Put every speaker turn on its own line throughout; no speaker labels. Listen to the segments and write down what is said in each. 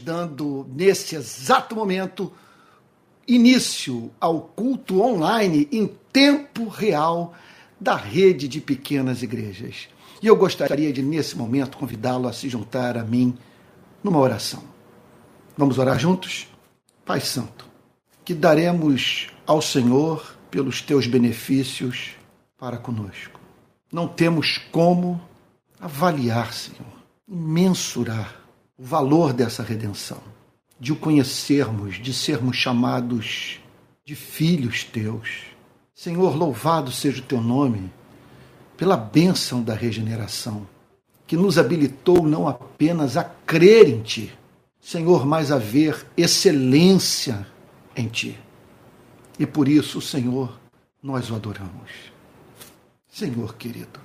dando nesse exato momento início ao culto online em tempo real da rede de pequenas igrejas. E eu gostaria de, nesse momento, convidá-lo a se juntar a mim numa oração. Vamos orar juntos? Pai Santo, que daremos ao Senhor pelos teus benefícios para conosco. Não temos como avaliar, Senhor, mensurar o valor dessa redenção, de o conhecermos, de sermos chamados de filhos teus. Senhor, louvado seja o teu nome pela bênção da regeneração, que nos habilitou não apenas a crer em ti, Senhor, mas a ver excelência em ti. E por isso, Senhor, nós o adoramos. Senhor querido,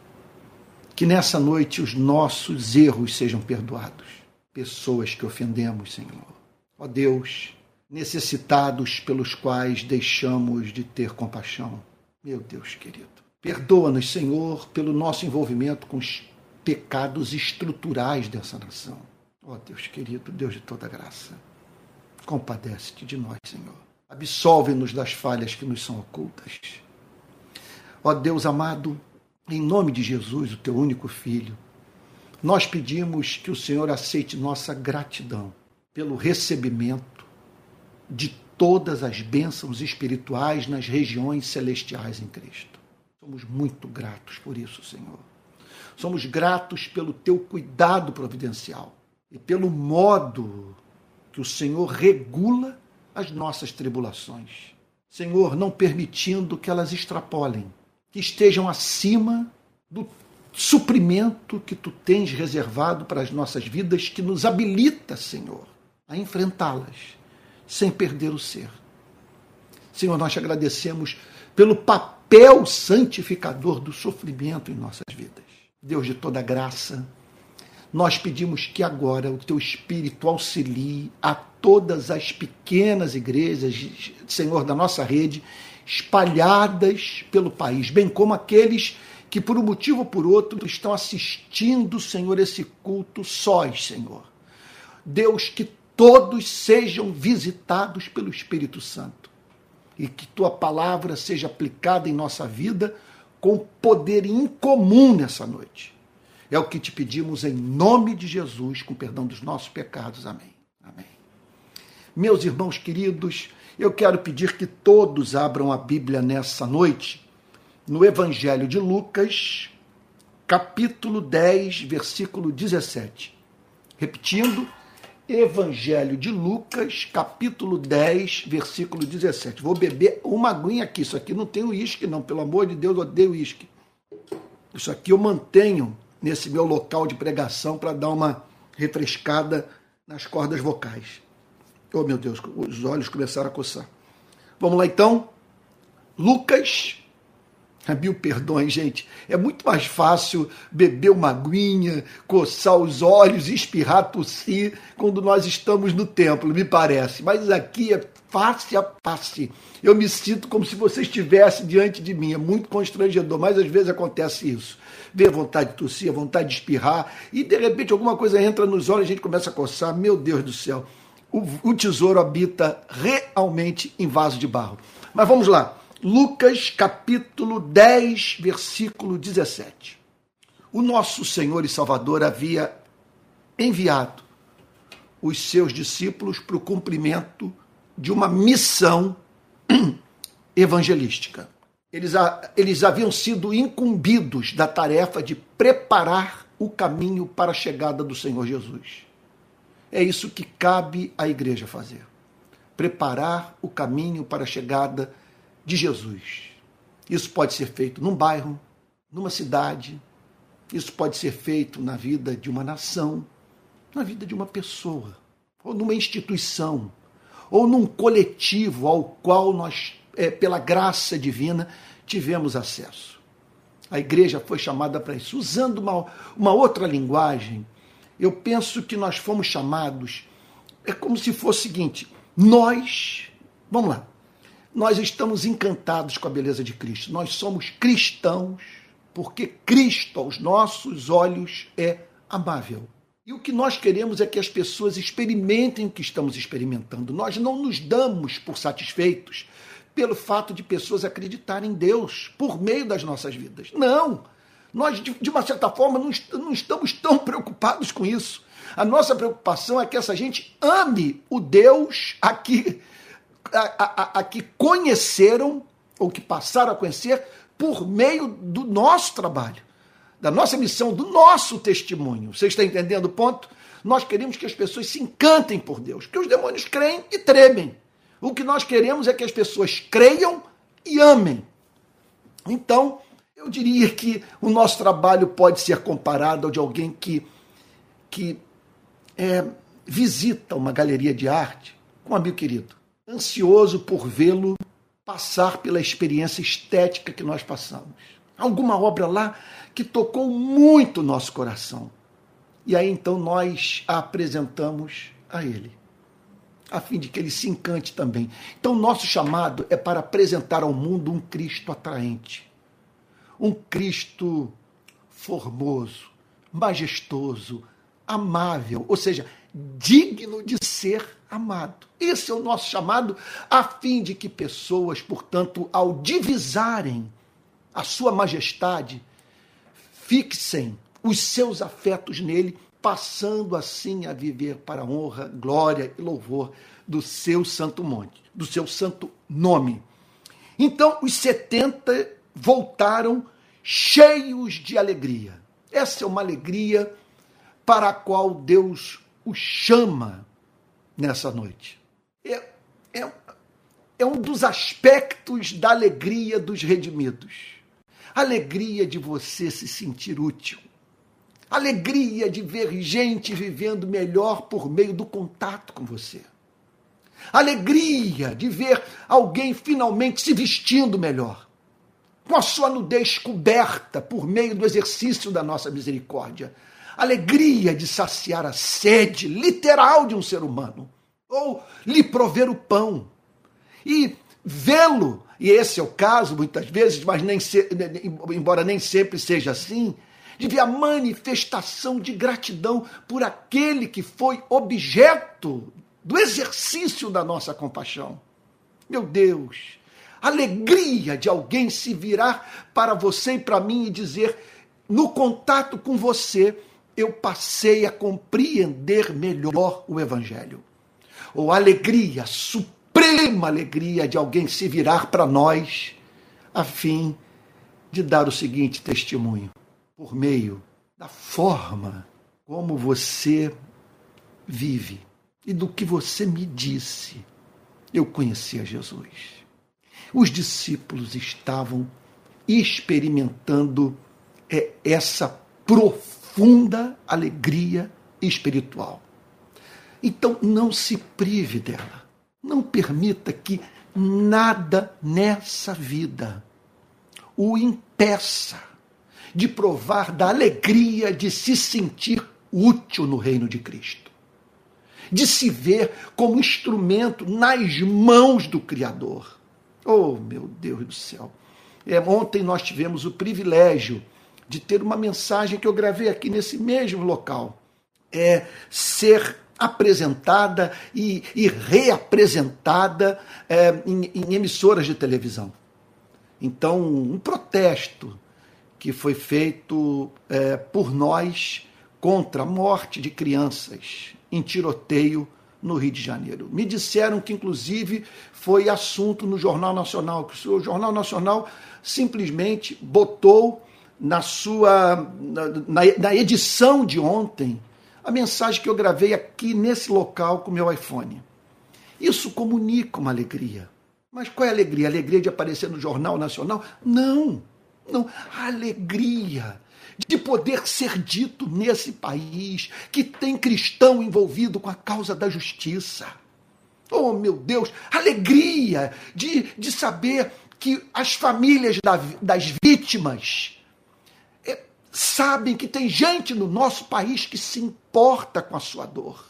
que nessa noite os nossos erros sejam perdoados pessoas que ofendemos, Senhor. Ó Deus, necessitados pelos quais deixamos de ter compaixão. Meu Deus querido, perdoa-nos, Senhor, pelo nosso envolvimento com os pecados estruturais dessa nação. Ó Deus querido, Deus de toda graça, compadece-te de nós, Senhor. Absolve-nos das falhas que nos são ocultas. Ó Deus amado, em nome de Jesus, o teu único filho, nós pedimos que o Senhor aceite nossa gratidão pelo recebimento de todas as bênçãos espirituais nas regiões celestiais em Cristo. Somos muito gratos por isso, Senhor. Somos gratos pelo teu cuidado providencial e pelo modo que o Senhor regula as nossas tribulações. Senhor, não permitindo que elas extrapolem, que estejam acima do suprimento que tu tens reservado para as nossas vidas, que nos habilita, Senhor, a enfrentá-las sem perder o ser. Senhor, nós te agradecemos pelo papel santificador do sofrimento em nossas vidas. Deus de toda graça, nós pedimos que agora o teu Espírito auxilie a todas as pequenas igrejas, Senhor, da nossa rede, espalhadas pelo país, bem como aqueles que por um motivo ou por outro estão assistindo, Senhor, esse culto sós, Senhor. Deus, que todos sejam visitados pelo Espírito Santo e que tua palavra seja aplicada em nossa vida com poder incomum nessa noite. É o que te pedimos em nome de Jesus, com perdão dos nossos pecados. Amém. Amém. Meus irmãos queridos, eu quero pedir que todos abram a Bíblia nessa noite no Evangelho de Lucas, capítulo 10, versículo 17. Repetindo, Evangelho de Lucas, capítulo 10, versículo 17. Vou beber uma aguinha aqui. Isso aqui não tem uísque, não. Pelo amor de Deus, eu odeio uísque. Isso aqui eu mantenho nesse meu local de pregação para dar uma refrescada nas cordas vocais. Oh, meu Deus, os olhos começaram a coçar. Vamos lá então. Lucas Mil perdões, gente. É muito mais fácil beber uma aguinha, coçar os olhos, espirrar, tossir, quando nós estamos no templo, me parece. Mas aqui é face a face. Eu me sinto como se você estivesse diante de mim. É muito constrangedor, mas às vezes acontece isso. Vê a vontade de tossir, a vontade de espirrar, e de repente alguma coisa entra nos olhos e a gente começa a coçar. Meu Deus do céu. O, o tesouro habita realmente em vaso de barro. Mas vamos lá. Lucas capítulo 10, versículo 17. O nosso Senhor e Salvador havia enviado os seus discípulos para o cumprimento de uma missão evangelística. Eles, eles haviam sido incumbidos da tarefa de preparar o caminho para a chegada do Senhor Jesus. É isso que cabe à igreja fazer: preparar o caminho para a chegada de Jesus. Isso pode ser feito num bairro, numa cidade, isso pode ser feito na vida de uma nação, na vida de uma pessoa, ou numa instituição, ou num coletivo ao qual nós, é, pela graça divina, tivemos acesso. A igreja foi chamada para isso. Usando uma, uma outra linguagem, eu penso que nós fomos chamados, é como se fosse o seguinte: nós, vamos lá, nós estamos encantados com a beleza de Cristo. Nós somos cristãos porque Cristo, aos nossos olhos, é amável. E o que nós queremos é que as pessoas experimentem o que estamos experimentando. Nós não nos damos por satisfeitos pelo fato de pessoas acreditarem em Deus por meio das nossas vidas. Não! Nós, de uma certa forma, não estamos tão preocupados com isso. A nossa preocupação é que essa gente ame o Deus a que, a, a, a que conheceram ou que passaram a conhecer por meio do nosso trabalho, da nossa missão, do nosso testemunho. Você está entendendo o ponto? Nós queremos que as pessoas se encantem por Deus, que os demônios creem e tremem. O que nós queremos é que as pessoas creiam e amem. Então, eu diria que o nosso trabalho pode ser comparado ao de alguém que, que é, visita uma galeria de arte com um amigo querido, ansioso por vê-lo passar pela experiência estética que nós passamos. Alguma obra lá que tocou muito o nosso coração. E aí então nós a apresentamos a ele a fim de que ele se encante também. Então, nosso chamado é para apresentar ao mundo um Cristo atraente, um Cristo formoso, majestoso, amável, ou seja, digno de ser amado. Esse é o nosso chamado, a fim de que pessoas, portanto, ao divisarem a sua majestade, fixem os seus afetos nele passando assim a viver para a honra, glória e louvor do seu santo monte, do seu santo nome. Então os 70 voltaram cheios de alegria. Essa é uma alegria para a qual Deus os chama nessa noite. É, é, é um dos aspectos da alegria dos redimidos. Alegria de você se sentir útil Alegria de ver gente vivendo melhor por meio do contato com você. Alegria de ver alguém finalmente se vestindo melhor, com a sua nudez coberta por meio do exercício da nossa misericórdia. Alegria de saciar a sede literal de um ser humano, ou lhe prover o pão. E vê-lo, e esse é o caso muitas vezes, mas nem se, embora nem sempre seja assim, de ver a manifestação de gratidão por aquele que foi objeto do exercício da nossa compaixão. Meu Deus, alegria de alguém se virar para você e para mim e dizer: no contato com você, eu passei a compreender melhor o Evangelho. Ou alegria, suprema alegria de alguém se virar para nós, a fim de dar o seguinte testemunho: por meio da forma como você vive e do que você me disse, eu conheci a Jesus. Os discípulos estavam experimentando é, essa profunda alegria espiritual. Então não se prive dela. Não permita que nada nessa vida o impeça de provar da alegria de se sentir útil no reino de Cristo, de se ver como instrumento nas mãos do Criador. Oh, meu Deus do céu! É, ontem nós tivemos o privilégio de ter uma mensagem que eu gravei aqui nesse mesmo local. É ser apresentada e, e reapresentada é, em, em emissoras de televisão. Então, um protesto que foi feito é, por nós contra a morte de crianças em tiroteio no Rio de Janeiro. Me disseram que, inclusive, foi assunto no Jornal Nacional, que o Jornal Nacional simplesmente botou na sua na, na edição de ontem a mensagem que eu gravei aqui nesse local com meu iPhone. Isso comunica uma alegria. Mas qual é a alegria? A alegria de aparecer no Jornal Nacional? Não. Não, a alegria de poder ser dito nesse país que tem cristão envolvido com a causa da justiça. Oh, meu Deus, alegria de, de saber que as famílias da, das vítimas sabem que tem gente no nosso país que se importa com a sua dor.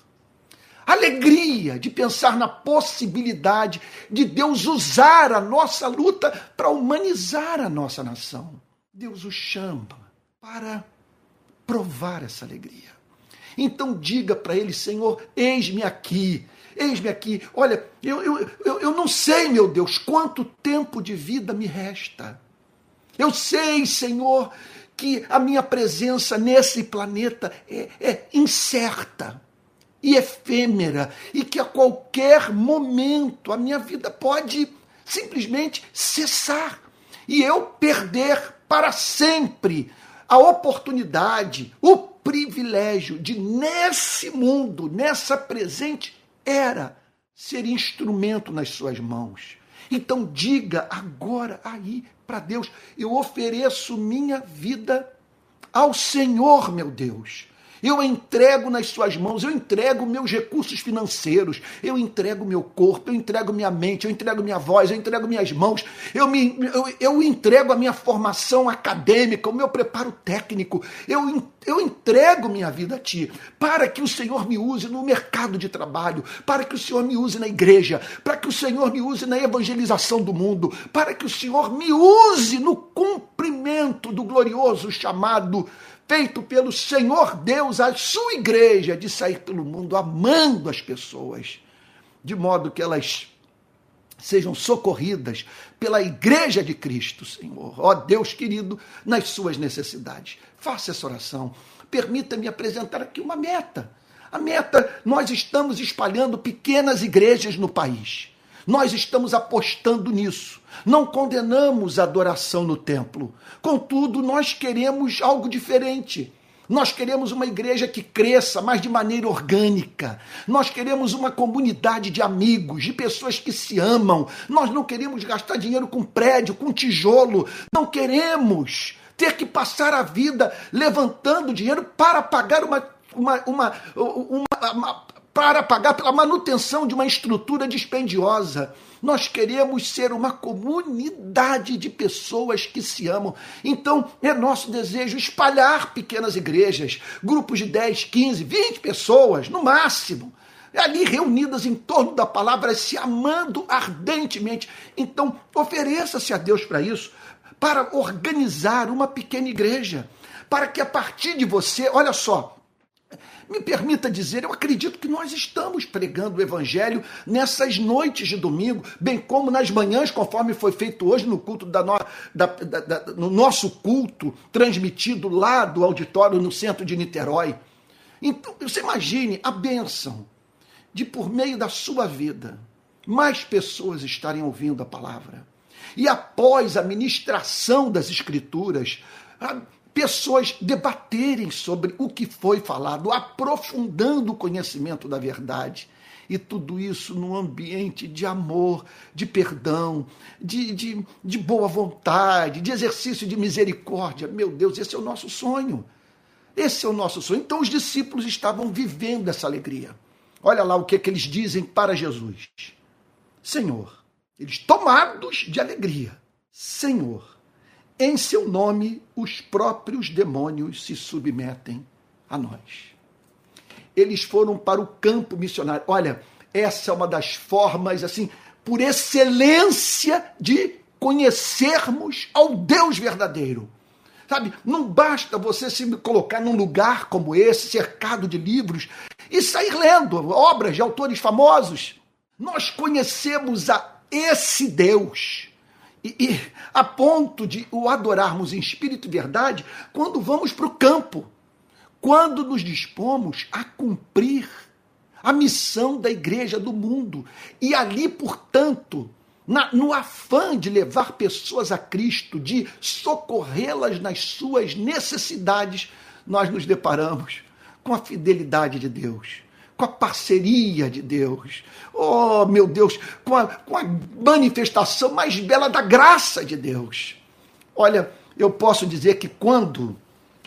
Alegria de pensar na possibilidade de Deus usar a nossa luta para humanizar a nossa nação. Deus o chama para provar essa alegria. Então diga para ele, Senhor, eis-me aqui. Eis-me aqui. Olha, eu, eu, eu, eu não sei, meu Deus, quanto tempo de vida me resta. Eu sei, Senhor, que a minha presença nesse planeta é, é incerta e efêmera e que a qualquer momento a minha vida pode simplesmente cessar e eu perder para sempre a oportunidade, o privilégio de, nesse mundo, nessa presente era, ser instrumento nas suas mãos. Então diga agora aí para Deus: eu ofereço minha vida ao Senhor, meu Deus. Eu entrego nas suas mãos, eu entrego meus recursos financeiros, eu entrego meu corpo, eu entrego minha mente, eu entrego minha voz, eu entrego minhas mãos, eu, me, eu, eu entrego a minha formação acadêmica, o meu preparo técnico, eu, eu entrego minha vida a Ti, para que o Senhor me use no mercado de trabalho, para que o Senhor me use na igreja, para que o Senhor me use na evangelização do mundo, para que o Senhor me use no cumprimento do glorioso chamado feito pelo Senhor Deus à sua igreja de sair pelo mundo amando as pessoas, de modo que elas sejam socorridas pela igreja de Cristo, Senhor. Ó Deus querido, nas suas necessidades. Faça essa oração. Permita-me apresentar aqui uma meta. A meta, nós estamos espalhando pequenas igrejas no país. Nós estamos apostando nisso. Não condenamos a adoração no templo. Contudo, nós queremos algo diferente. Nós queremos uma igreja que cresça, mas de maneira orgânica. Nós queremos uma comunidade de amigos, de pessoas que se amam. Nós não queremos gastar dinheiro com prédio, com tijolo. Não queremos ter que passar a vida levantando dinheiro para pagar uma, uma, uma, uma, uma para pagar pela manutenção de uma estrutura dispendiosa. Nós queremos ser uma comunidade de pessoas que se amam. Então, é nosso desejo espalhar pequenas igrejas, grupos de 10, 15, 20 pessoas, no máximo ali reunidas em torno da palavra, se amando ardentemente. Então, ofereça-se a Deus para isso, para organizar uma pequena igreja, para que a partir de você, olha só, me permita dizer, eu acredito que nós estamos pregando o Evangelho nessas noites de domingo, bem como nas manhãs, conforme foi feito hoje no culto da, no, da, da, da no nosso culto, transmitido lá do auditório no centro de Niterói. Então, você imagine a bênção de, por meio da sua vida, mais pessoas estarem ouvindo a palavra. E após a ministração das Escrituras, pessoas debaterem sobre o que foi falado, aprofundando o conhecimento da verdade. E tudo isso num ambiente de amor, de perdão, de, de, de boa vontade, de exercício de misericórdia. Meu Deus, esse é o nosso sonho. Esse é o nosso sonho. Então os discípulos estavam vivendo essa alegria. Olha lá o que, é que eles dizem para Jesus: Senhor, eles tomados de alegria, Senhor, em seu nome, os próprios demônios se submetem a nós. Eles foram para o campo missionário. Olha, essa é uma das formas, assim, por excelência de conhecermos ao Deus verdadeiro. Sabe, não basta você se colocar num lugar como esse, cercado de livros, e sair lendo obras de autores famosos. Nós conhecemos a esse Deus e, e a ponto de o adorarmos em espírito e verdade quando vamos para o campo, quando nos dispomos a cumprir a missão da igreja do mundo. E ali, portanto, na, no afã de levar pessoas a Cristo, de socorrê-las nas suas necessidades, nós nos deparamos com a fidelidade de Deus com a parceria de Deus. Oh, meu Deus, com a, com a manifestação mais bela da graça de Deus. Olha, eu posso dizer que quando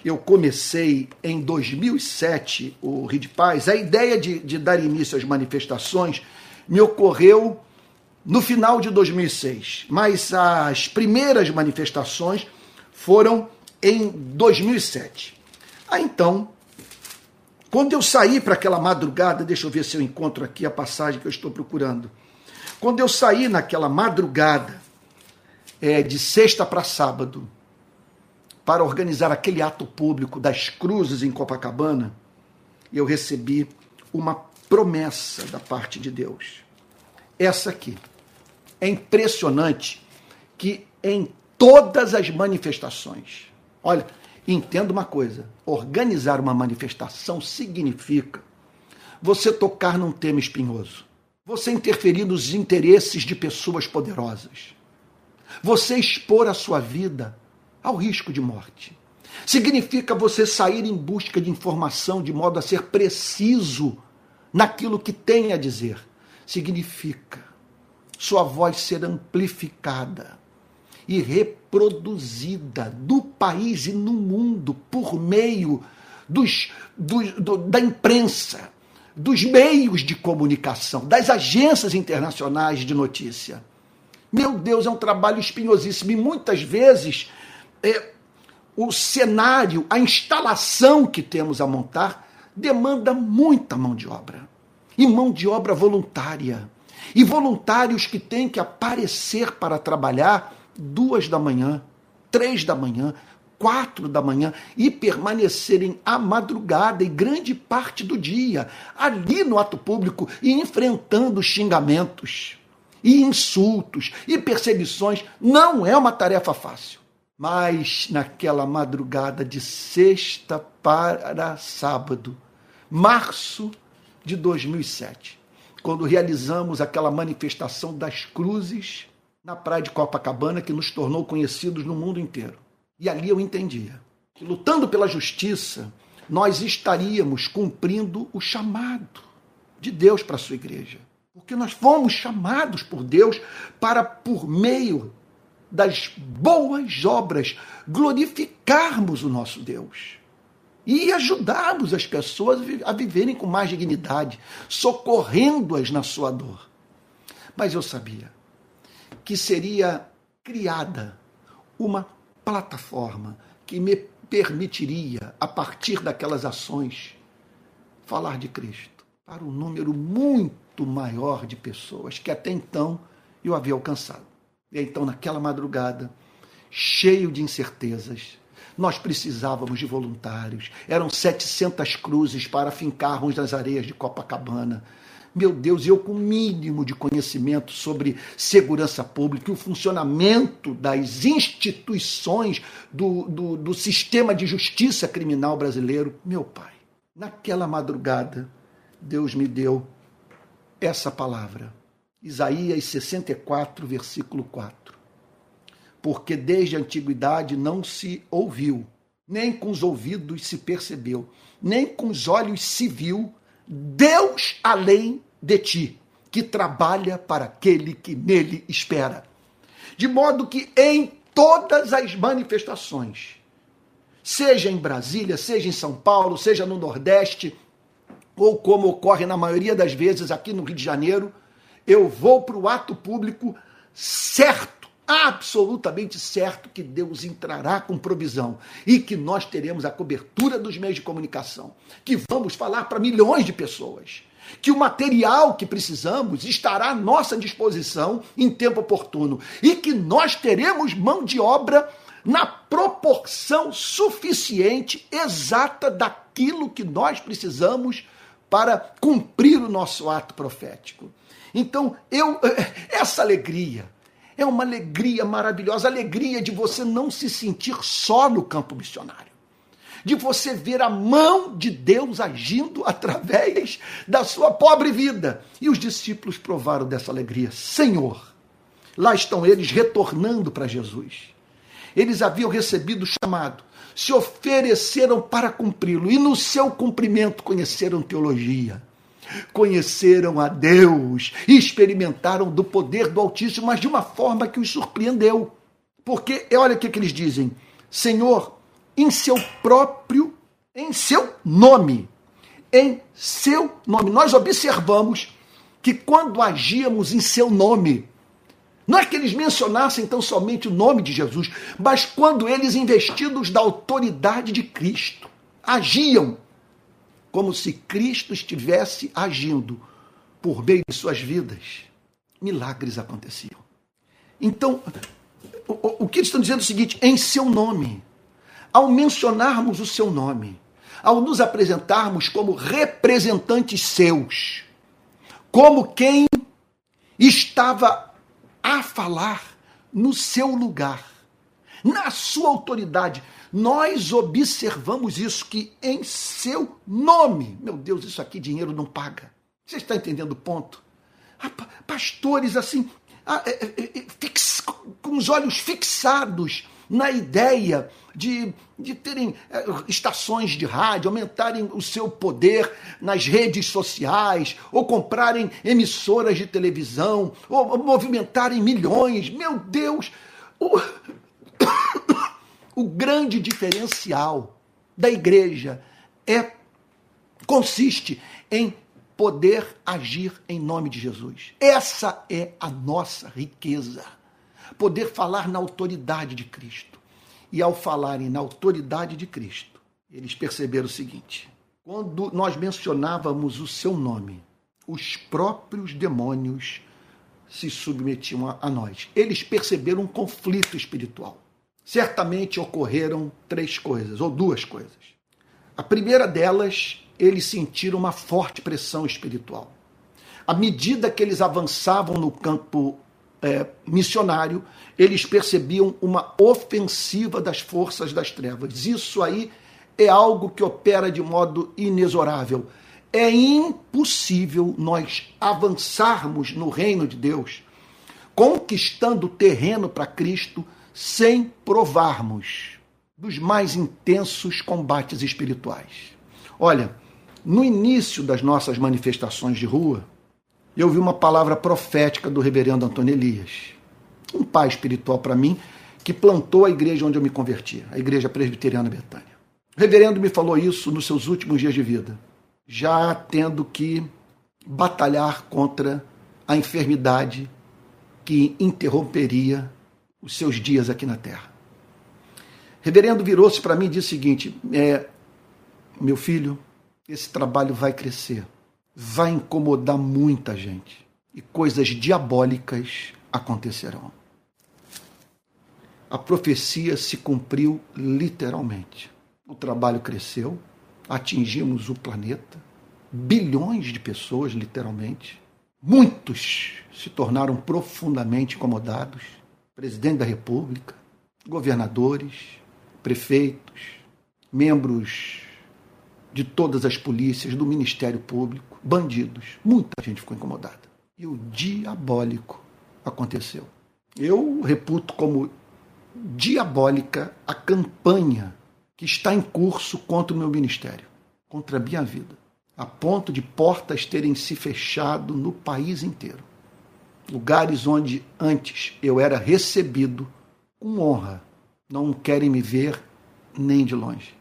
eu comecei em 2007 o Rio de Paz, a ideia de, de dar início às manifestações me ocorreu no final de 2006, mas as primeiras manifestações foram em 2007. Ah, então, quando eu saí para aquela madrugada, deixa eu ver se eu encontro aqui a passagem que eu estou procurando. Quando eu saí naquela madrugada, é, de sexta para sábado, para organizar aquele ato público das cruzes em Copacabana, eu recebi uma promessa da parte de Deus. Essa aqui. É impressionante que em todas as manifestações, olha, entenda uma coisa: organizar uma manifestação significa você tocar num tema espinhoso, você interferir nos interesses de pessoas poderosas, você expor a sua vida ao risco de morte. Significa você sair em busca de informação de modo a ser preciso naquilo que tem a dizer. Significa sua voz ser amplificada e reproduzida do país e no mundo por meio dos, do, do, da imprensa, dos meios de comunicação, das agências internacionais de notícia. Meu Deus, é um trabalho espinhosíssimo e muitas vezes é, o cenário, a instalação que temos a montar demanda muita mão de obra. E mão de obra voluntária. E voluntários que têm que aparecer para trabalhar duas da manhã, três da manhã, quatro da manhã e permanecerem à madrugada e grande parte do dia ali no ato público e enfrentando xingamentos e insultos e perseguições não é uma tarefa fácil. Mas naquela madrugada de sexta para sábado, março de 2007, quando realizamos aquela manifestação das cruzes na praia de Copacabana que nos tornou conhecidos no mundo inteiro. E ali eu entendia que lutando pela justiça, nós estaríamos cumprindo o chamado de Deus para a sua igreja. Porque nós fomos chamados por Deus para, por meio das boas obras, glorificarmos o nosso Deus e ajudarmos as pessoas a viverem com mais dignidade, socorrendo-as na sua dor. Mas eu sabia que seria criada uma plataforma que me permitiria, a partir daquelas ações, falar de Cristo para um número muito maior de pessoas que até então eu havia alcançado. E então, naquela madrugada, cheio de incertezas, nós precisávamos de voluntários. Eram 700 cruzes para fincarmos nas areias de Copacabana. Meu Deus, eu com o mínimo de conhecimento sobre segurança pública e o funcionamento das instituições do, do, do sistema de justiça criminal brasileiro, meu pai, naquela madrugada, Deus me deu essa palavra Isaías 64, versículo 4. Porque desde a antiguidade não se ouviu, nem com os ouvidos se percebeu, nem com os olhos se viu Deus além de ti, que trabalha para aquele que nele espera. De modo que em todas as manifestações, seja em Brasília, seja em São Paulo, seja no Nordeste, ou como ocorre na maioria das vezes aqui no Rio de Janeiro, eu vou para o ato público certo, absolutamente certo, que Deus entrará com provisão e que nós teremos a cobertura dos meios de comunicação, que vamos falar para milhões de pessoas. Que o material que precisamos estará à nossa disposição em tempo oportuno e que nós teremos mão de obra na proporção suficiente, exata daquilo que nós precisamos para cumprir o nosso ato profético. Então, eu essa alegria é uma alegria maravilhosa, alegria de você não se sentir só no campo missionário. De você ver a mão de Deus agindo através da sua pobre vida. E os discípulos provaram dessa alegria. Senhor, lá estão eles retornando para Jesus. Eles haviam recebido o chamado, se ofereceram para cumpri-lo e no seu cumprimento conheceram teologia conheceram a Deus e experimentaram do poder do Altíssimo, mas de uma forma que os surpreendeu. Porque, olha o que, que eles dizem: Senhor, em seu próprio, em seu nome, em seu nome. Nós observamos que quando agíamos em seu nome, não é que eles mencionassem tão somente o nome de Jesus, mas quando eles, investidos da autoridade de Cristo, agiam como se Cristo estivesse agindo por meio de suas vidas, milagres aconteciam. Então, o, o que eles estão dizendo é o seguinte: em seu nome, ao mencionarmos o seu nome, ao nos apresentarmos como representantes seus, como quem estava a falar no seu lugar, na sua autoridade. Nós observamos isso, que em seu nome, meu Deus, isso aqui dinheiro não paga. Você está entendendo o ponto? Ah, pastores assim, ah, é, é, é, com os olhos fixados na ideia de, de terem estações de rádio, aumentarem o seu poder nas redes sociais, ou comprarem emissoras de televisão, ou movimentarem milhões. Meu Deus! O, grande diferencial da igreja é consiste em poder agir em nome de Jesus. Essa é a nossa riqueza. Poder falar na autoridade de Cristo. E ao falarem na autoridade de Cristo, eles perceberam o seguinte: quando nós mencionávamos o seu nome, os próprios demônios se submetiam a nós. Eles perceberam um conflito espiritual. Certamente ocorreram três coisas, ou duas coisas. A primeira delas eles sentiram uma forte pressão espiritual. À medida que eles avançavam no campo é, missionário, eles percebiam uma ofensiva das forças das trevas. Isso aí é algo que opera de modo inexorável. É impossível nós avançarmos no reino de Deus, conquistando terreno para Cristo, sem provarmos dos mais intensos combates espirituais. Olha, no início das nossas manifestações de rua, eu vi uma palavra profética do reverendo Antônio Elias, um pai espiritual para mim, que plantou a igreja onde eu me converti, a igreja presbiteriana Betânia. O reverendo me falou isso nos seus últimos dias de vida, já tendo que batalhar contra a enfermidade que interromperia os seus dias aqui na terra. Reverendo virou-se para mim e disse o seguinte: é, meu filho, esse trabalho vai crescer, vai incomodar muita gente e coisas diabólicas acontecerão. A profecia se cumpriu literalmente. O trabalho cresceu, atingimos o planeta, bilhões de pessoas, literalmente. Muitos se tornaram profundamente incomodados. Presidente da República, governadores, prefeitos, membros de todas as polícias, do Ministério Público, bandidos. Muita gente ficou incomodada. E o diabólico aconteceu. Eu reputo como diabólica a campanha que está em curso contra o meu ministério, contra a minha vida, a ponto de portas terem se fechado no país inteiro. Lugares onde antes eu era recebido com honra, não querem me ver nem de longe.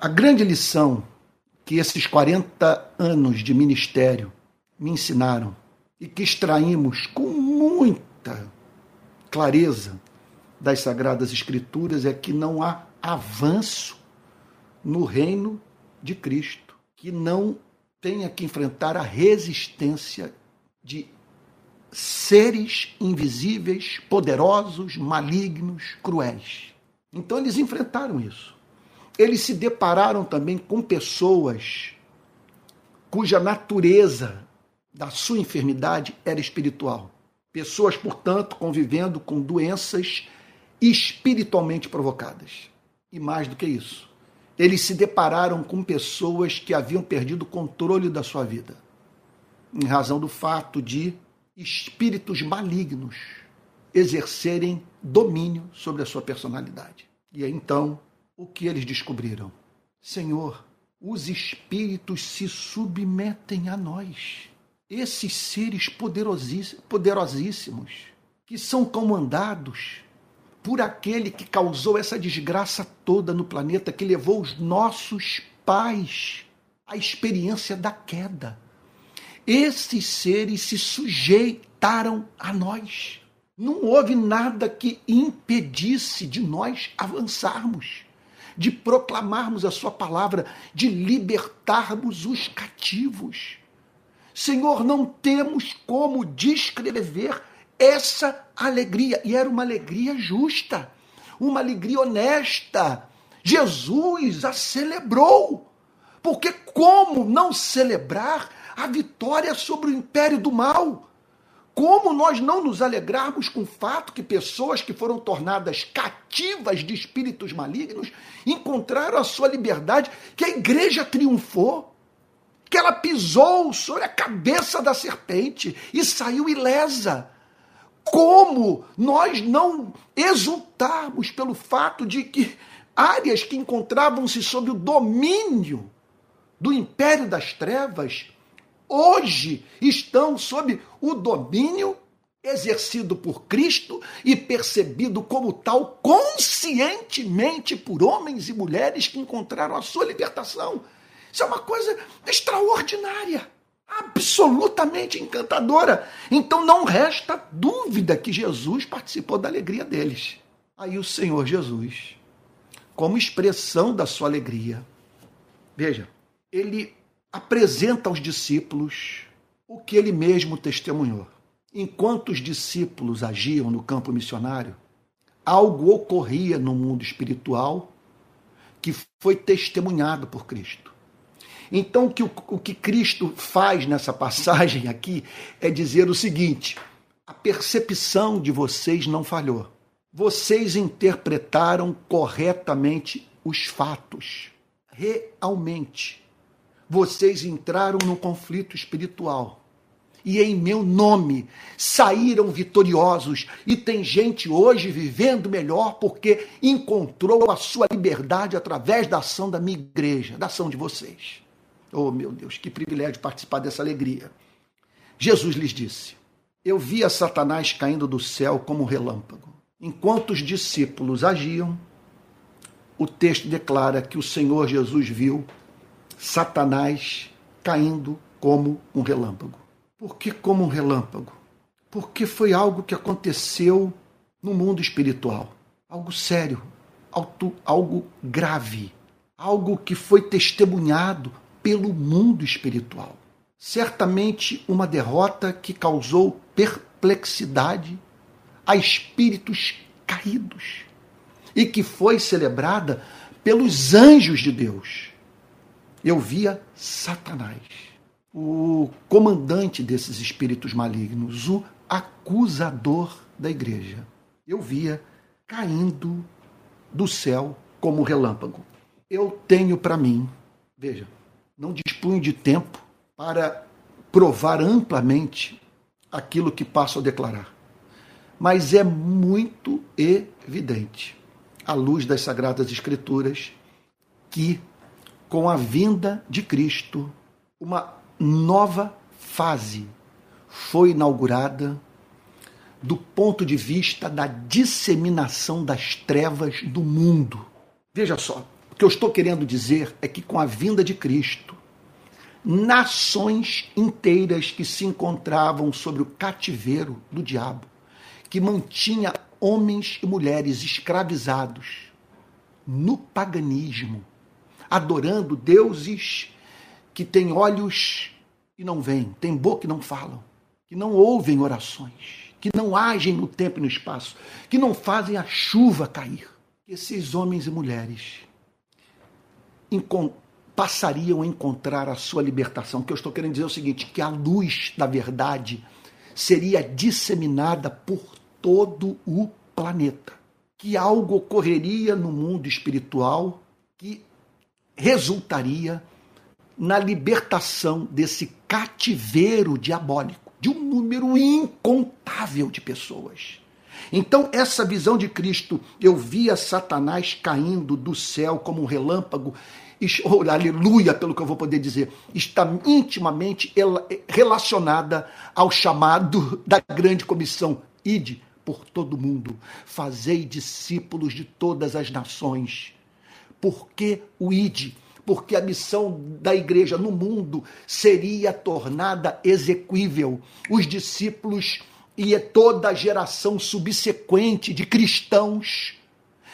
A grande lição que esses 40 anos de ministério me ensinaram e que extraímos com muita clareza das Sagradas Escrituras é que não há avanço no reino de Cristo que não tenha que enfrentar a resistência de seres invisíveis, poderosos, malignos, cruéis. Então eles enfrentaram isso eles se depararam também com pessoas cuja natureza da sua enfermidade era espiritual. Pessoas, portanto, convivendo com doenças espiritualmente provocadas. E mais do que isso, eles se depararam com pessoas que haviam perdido o controle da sua vida, em razão do fato de espíritos malignos exercerem domínio sobre a sua personalidade. E aí, então o que eles descobriram? Senhor, os espíritos se submetem a nós. Esses seres poderosíssimos, que são comandados por aquele que causou essa desgraça toda no planeta, que levou os nossos pais à experiência da queda. Esses seres se sujeitaram a nós. Não houve nada que impedisse de nós avançarmos de proclamarmos a Sua palavra, de libertarmos os cativos. Senhor, não temos como descrever essa alegria, e era uma alegria justa, uma alegria honesta, Jesus a celebrou. Porque como não celebrar a vitória sobre o império do mal? Como nós não nos alegrarmos com o fato que pessoas que foram tornadas cativas de espíritos malignos encontraram a sua liberdade, que a igreja triunfou, que ela pisou sobre a cabeça da serpente e saiu ilesa. Como nós não exultarmos pelo fato de que áreas que encontravam-se sob o domínio do império das trevas hoje estão sob o domínio exercido por Cristo e percebido como tal conscientemente por homens e mulheres que encontraram a sua libertação. Isso é uma coisa extraordinária, absolutamente encantadora. Então não resta dúvida que Jesus participou da alegria deles. Aí o Senhor Jesus, como expressão da sua alegria, veja, ele apresenta aos discípulos o que ele mesmo testemunhou. Enquanto os discípulos agiam no campo missionário, algo ocorria no mundo espiritual que foi testemunhado por Cristo. Então, o que, o que Cristo faz nessa passagem aqui é dizer o seguinte: a percepção de vocês não falhou. Vocês interpretaram corretamente os fatos. Realmente vocês entraram no conflito espiritual. E em meu nome saíram vitoriosos. E tem gente hoje vivendo melhor porque encontrou a sua liberdade através da ação da minha igreja, da ação de vocês. Oh, meu Deus, que privilégio participar dessa alegria. Jesus lhes disse: Eu via Satanás caindo do céu como um relâmpago. Enquanto os discípulos agiam, o texto declara que o Senhor Jesus viu Satanás caindo como um relâmpago. Por que como um relâmpago? Porque foi algo que aconteceu no mundo espiritual. Algo sério, algo grave, algo que foi testemunhado pelo mundo espiritual. Certamente uma derrota que causou perplexidade a espíritos caídos e que foi celebrada pelos anjos de Deus eu via Satanás, o comandante desses espíritos malignos, o acusador da igreja. Eu via caindo do céu como relâmpago. Eu tenho para mim, veja, não dispunho de tempo para provar amplamente aquilo que passo a declarar. Mas é muito evidente, à luz das Sagradas Escrituras, que com a vinda de Cristo, uma nova fase foi inaugurada do ponto de vista da disseminação das trevas do mundo. Veja só, o que eu estou querendo dizer é que com a vinda de Cristo, nações inteiras que se encontravam sobre o cativeiro do diabo, que mantinha homens e mulheres escravizados no paganismo, adorando deuses que têm olhos e não veem, têm boca e não falam, que não ouvem orações, que não agem no tempo e no espaço, que não fazem a chuva cair. Esses homens e mulheres passariam a encontrar a sua libertação. O que eu estou querendo dizer é o seguinte: que a luz da verdade seria disseminada por todo o planeta. Que algo ocorreria no mundo espiritual que resultaria na libertação desse cativeiro diabólico de um número incontável de pessoas. Então, essa visão de Cristo, eu via Satanás caindo do céu como um relâmpago, oh, aleluia, pelo que eu vou poder dizer, está intimamente relacionada ao chamado da grande comissão: ide por todo mundo, fazei discípulos de todas as nações por que o ID? Porque a missão da igreja no mundo seria tornada exequível. Os discípulos e toda a geração subsequente de cristãos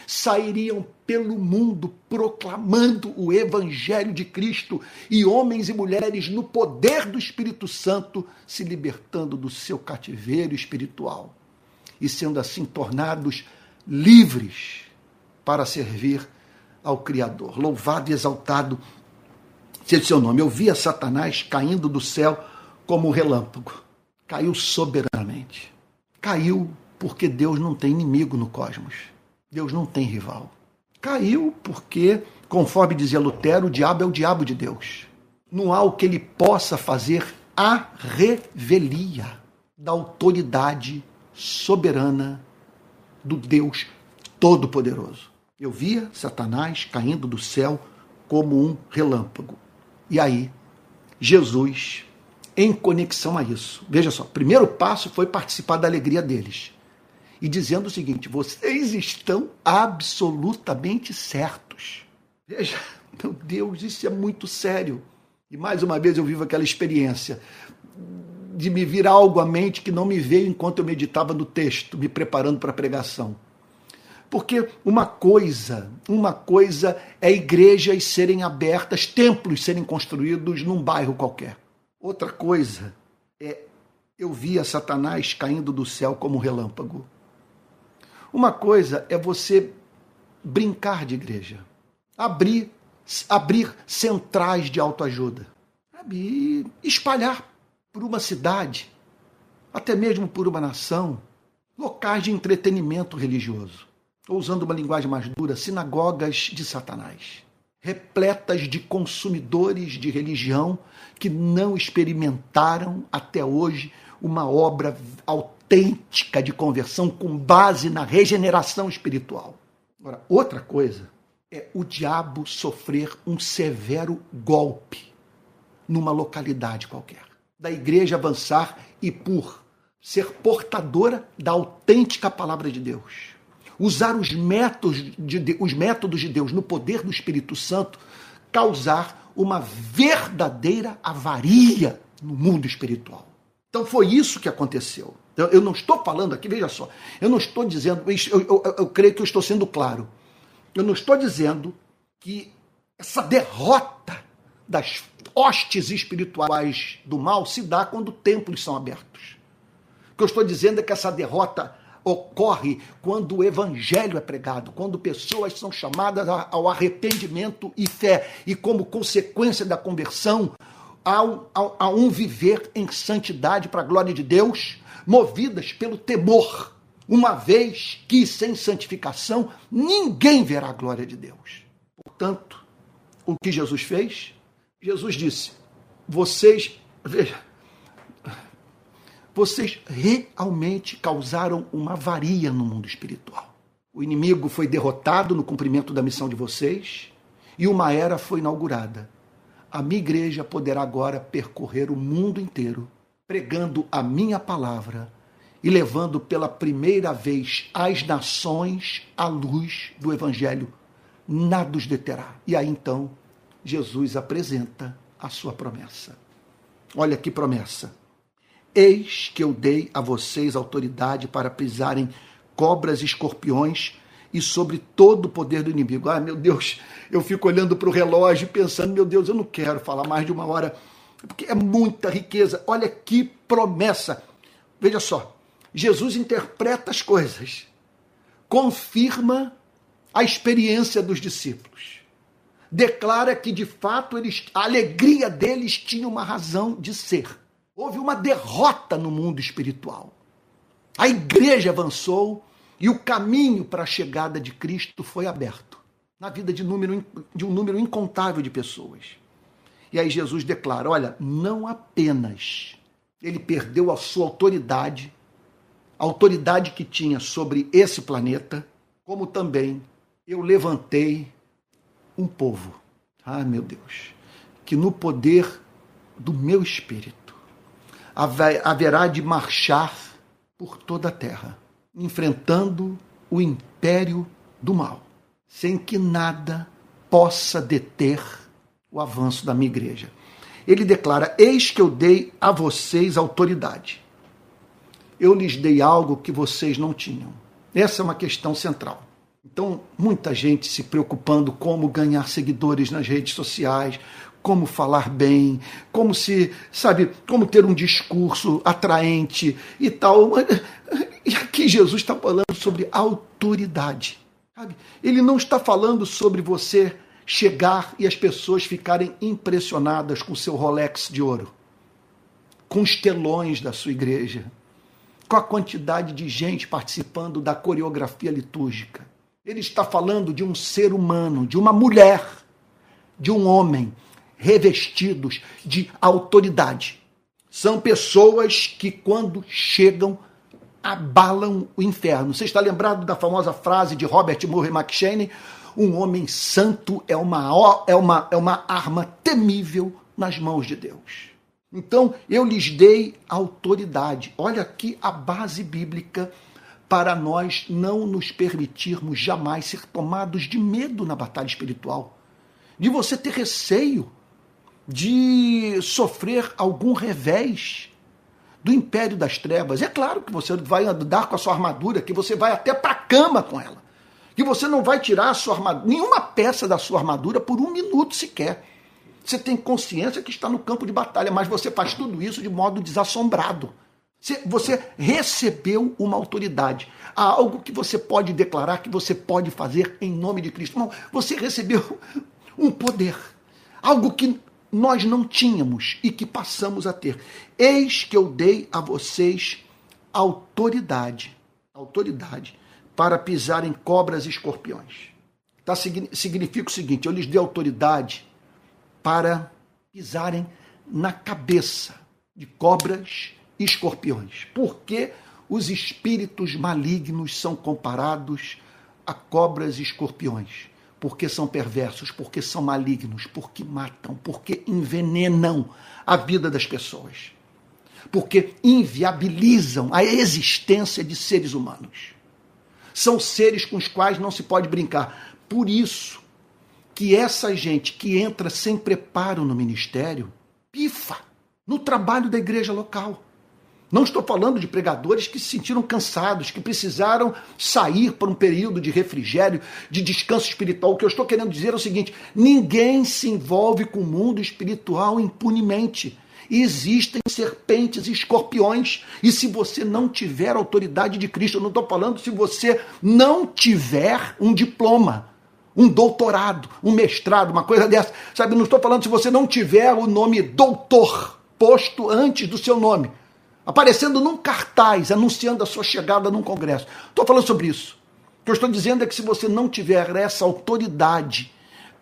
sairiam pelo mundo proclamando o Evangelho de Cristo e homens e mulheres no poder do Espírito Santo se libertando do seu cativeiro espiritual e sendo assim tornados livres para servir ao Criador. Louvado e exaltado seja o seu nome. Eu via Satanás caindo do céu como um relâmpago. Caiu soberanamente. Caiu porque Deus não tem inimigo no cosmos. Deus não tem rival. Caiu porque, conforme dizia Lutero, o diabo é o diabo de Deus. Não há o que ele possa fazer a revelia da autoridade soberana do Deus Todo-Poderoso. Eu via Satanás caindo do céu como um relâmpago. E aí, Jesus, em conexão a isso, veja só, primeiro passo foi participar da alegria deles. E dizendo o seguinte: vocês estão absolutamente certos. Veja, meu Deus, isso é muito sério. E mais uma vez eu vivo aquela experiência de me vir algo à mente que não me veio enquanto eu meditava no texto, me preparando para a pregação. Porque uma coisa, uma coisa é igrejas serem abertas, templos serem construídos num bairro qualquer. Outra coisa é eu via Satanás caindo do céu como relâmpago. Uma coisa é você brincar de igreja, abrir, abrir centrais de autoajuda, e espalhar por uma cidade, até mesmo por uma nação, locais de entretenimento religioso ou usando uma linguagem mais dura, sinagogas de Satanás, repletas de consumidores de religião que não experimentaram até hoje uma obra autêntica de conversão com base na regeneração espiritual. Agora, outra coisa é o diabo sofrer um severo golpe numa localidade qualquer. Da igreja avançar e por ser portadora da autêntica palavra de Deus usar os métodos de, os métodos de Deus no poder do Espírito Santo, causar uma verdadeira avaria no mundo espiritual. Então foi isso que aconteceu. Eu, eu não estou falando aqui, veja só, eu não estou dizendo, eu, eu, eu creio que eu estou sendo claro. Eu não estou dizendo que essa derrota das hostes espirituais do mal se dá quando templos são abertos. O que eu estou dizendo é que essa derrota ocorre quando o evangelho é pregado, quando pessoas são chamadas ao arrependimento e fé, e como consequência da conversão, um, a um viver em santidade para a glória de Deus, movidas pelo temor, uma vez que sem santificação ninguém verá a glória de Deus. Portanto, o que Jesus fez? Jesus disse: vocês, veja, vocês realmente causaram uma avaria no mundo espiritual. O inimigo foi derrotado no cumprimento da missão de vocês e uma era foi inaugurada. A minha igreja poderá agora percorrer o mundo inteiro, pregando a minha palavra e levando pela primeira vez as nações à luz do Evangelho. Nada os deterá. E aí então, Jesus apresenta a sua promessa. Olha que promessa. Eis que eu dei a vocês autoridade para pisarem cobras e escorpiões e sobre todo o poder do inimigo. Ah, meu Deus, eu fico olhando para o relógio pensando, meu Deus, eu não quero falar mais de uma hora, porque é muita riqueza. Olha que promessa. Veja só, Jesus interpreta as coisas, confirma a experiência dos discípulos, declara que de fato eles, a alegria deles tinha uma razão de ser. Houve uma derrota no mundo espiritual. A igreja avançou e o caminho para a chegada de Cristo foi aberto na vida de, número, de um número incontável de pessoas. E aí Jesus declara: olha, não apenas ele perdeu a sua autoridade, a autoridade que tinha sobre esse planeta, como também eu levantei um povo. Ah, meu Deus, que no poder do meu espírito haverá de marchar por toda a terra, enfrentando o império do mal, sem que nada possa deter o avanço da minha igreja. Ele declara: Eis que eu dei a vocês autoridade. Eu lhes dei algo que vocês não tinham. Essa é uma questão central. Então, muita gente se preocupando como ganhar seguidores nas redes sociais, como falar bem, como se, sabe, como ter um discurso atraente e tal. E aqui Jesus está falando sobre autoridade. Sabe? Ele não está falando sobre você chegar e as pessoas ficarem impressionadas com seu Rolex de ouro, com os telões da sua igreja, com a quantidade de gente participando da coreografia litúrgica. Ele está falando de um ser humano, de uma mulher, de um homem revestidos de autoridade. São pessoas que, quando chegam, abalam o inferno. Você está lembrado da famosa frase de Robert Murray McShane? Um homem santo é uma, é uma, é uma arma temível nas mãos de Deus. Então, eu lhes dei autoridade. Olha aqui a base bíblica para nós não nos permitirmos jamais ser tomados de medo na batalha espiritual, de você ter receio de sofrer algum revés do império das trevas. É claro que você vai andar com a sua armadura, que você vai até para a cama com ela. Que você não vai tirar armadura, nenhuma peça da sua armadura por um minuto sequer. Você tem consciência que está no campo de batalha, mas você faz tudo isso de modo desassombrado. Você recebeu uma autoridade. Há algo que você pode declarar, que você pode fazer em nome de Cristo. Não, você recebeu um poder. Algo que nós não tínhamos e que passamos a ter. Eis que eu dei a vocês autoridade, autoridade para pisar em cobras e escorpiões. Tá, significa o seguinte: eu lhes dei autoridade para pisarem na cabeça de cobras e escorpiões. Porque os espíritos malignos são comparados a cobras e escorpiões porque são perversos, porque são malignos, porque matam, porque envenenam a vida das pessoas, porque inviabilizam a existência de seres humanos. São seres com os quais não se pode brincar. Por isso que essa gente que entra sem preparo no ministério pifa no trabalho da igreja local. Não estou falando de pregadores que se sentiram cansados, que precisaram sair por um período de refrigério, de descanso espiritual. O que eu estou querendo dizer é o seguinte: ninguém se envolve com o mundo espiritual impunemente. Existem serpentes e escorpiões, e se você não tiver autoridade de Cristo, eu não estou falando se você não tiver um diploma, um doutorado, um mestrado, uma coisa dessa, sabe? Não estou falando se você não tiver o nome doutor posto antes do seu nome aparecendo num cartaz anunciando a sua chegada num congresso. Estou falando sobre isso. O que eu estou dizendo é que se você não tiver essa autoridade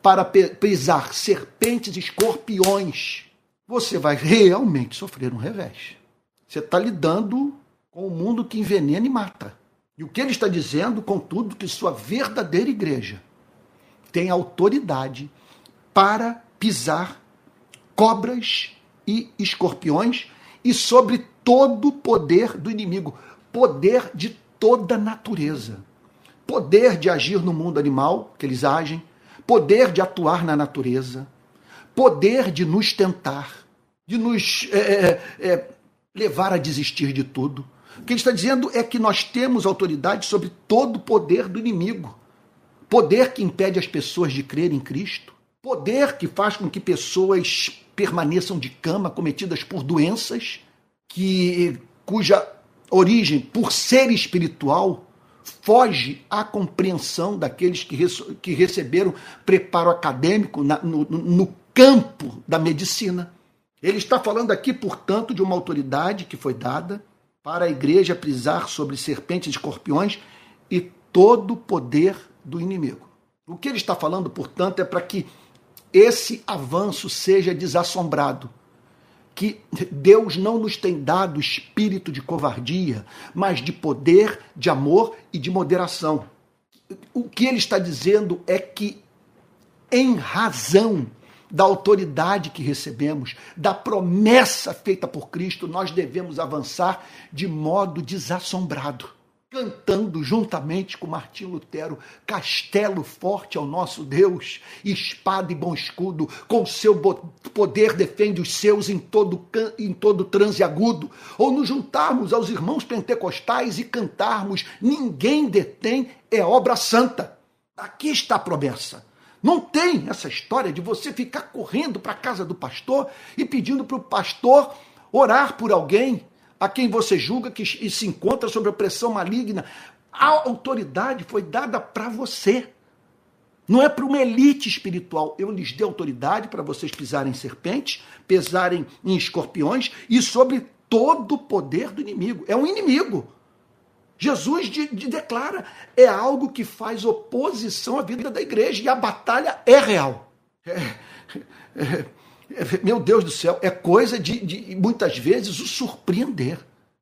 para pisar serpentes e escorpiões, você vai realmente sofrer um revés. Você está lidando com um mundo que envenena e mata. E o que ele está dizendo, contudo, que sua verdadeira igreja tem autoridade para pisar cobras e escorpiões e sobre todo o poder do inimigo, poder de toda natureza. Poder de agir no mundo animal, que eles agem, poder de atuar na natureza, poder de nos tentar, de nos é, é, é, levar a desistir de tudo. O que ele está dizendo é que nós temos autoridade sobre todo o poder do inimigo. Poder que impede as pessoas de crer em Cristo. Poder que faz com que pessoas permaneçam de cama cometidas por doenças que cuja origem, por ser espiritual, foge à compreensão daqueles que, que receberam preparo acadêmico na, no, no campo da medicina. Ele está falando aqui, portanto, de uma autoridade que foi dada para a igreja prisar sobre serpentes e escorpiões e todo o poder do inimigo. O que ele está falando, portanto, é para que esse avanço seja desassombrado que Deus não nos tem dado espírito de covardia, mas de poder, de amor e de moderação. O que ele está dizendo é que, em razão da autoridade que recebemos, da promessa feita por Cristo, nós devemos avançar de modo desassombrado cantando juntamente com Martim Lutero, castelo forte ao nosso Deus, espada e bom escudo, com seu poder defende os seus em todo, em todo transe agudo, ou nos juntarmos aos irmãos pentecostais e cantarmos, ninguém detém, é obra santa. Aqui está a promessa. Não tem essa história de você ficar correndo para a casa do pastor e pedindo para o pastor orar por alguém a quem você julga que se encontra sob opressão maligna. A autoridade foi dada para você. Não é para uma elite espiritual. Eu lhes dei autoridade para vocês pisarem em serpentes, pesarem em escorpiões e sobre todo o poder do inimigo. É um inimigo. Jesus de, de declara, é algo que faz oposição à vida da igreja e a batalha é real. É, é, meu Deus do céu, é coisa de, de muitas vezes o surpreender.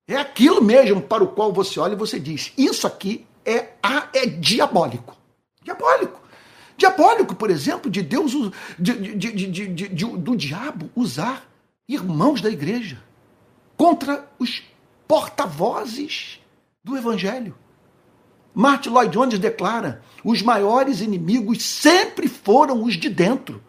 É aquilo mesmo para o qual você olha e você diz: Isso aqui é, é diabólico. Diabólico. Diabólico, por exemplo, de Deus, de, de, de, do diabo usar irmãos da igreja contra os porta-vozes do evangelho. Martin Lloyd Jones declara: os maiores inimigos sempre foram os de dentro.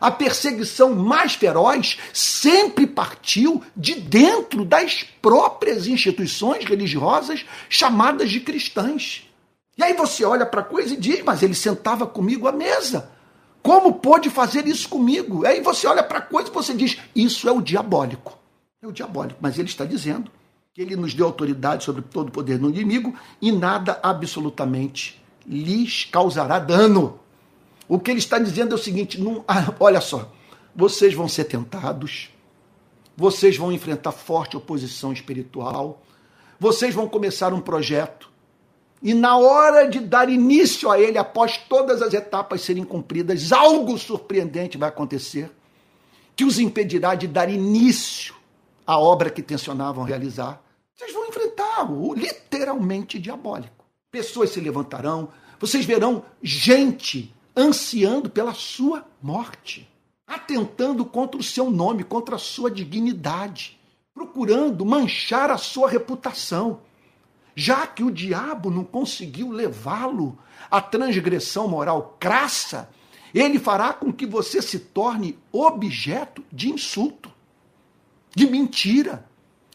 A perseguição mais feroz sempre partiu de dentro das próprias instituições religiosas chamadas de cristãs. E aí você olha para a coisa e diz, mas ele sentava comigo à mesa. Como pôde fazer isso comigo? Aí você olha para a coisa e você diz, isso é o diabólico. É o diabólico, mas ele está dizendo que ele nos deu autoridade sobre todo o poder do inimigo e nada absolutamente lhes causará dano. O que ele está dizendo é o seguinte: não, ah, olha só, vocês vão ser tentados, vocês vão enfrentar forte oposição espiritual, vocês vão começar um projeto, e na hora de dar início a ele, após todas as etapas serem cumpridas, algo surpreendente vai acontecer que os impedirá de dar início à obra que tensionavam realizar. Vocês vão enfrentar o literalmente diabólico. Pessoas se levantarão, vocês verão gente ansiando pela sua morte, atentando contra o seu nome, contra a sua dignidade, procurando manchar a sua reputação. Já que o diabo não conseguiu levá-lo à transgressão moral crassa, ele fará com que você se torne objeto de insulto, de mentira,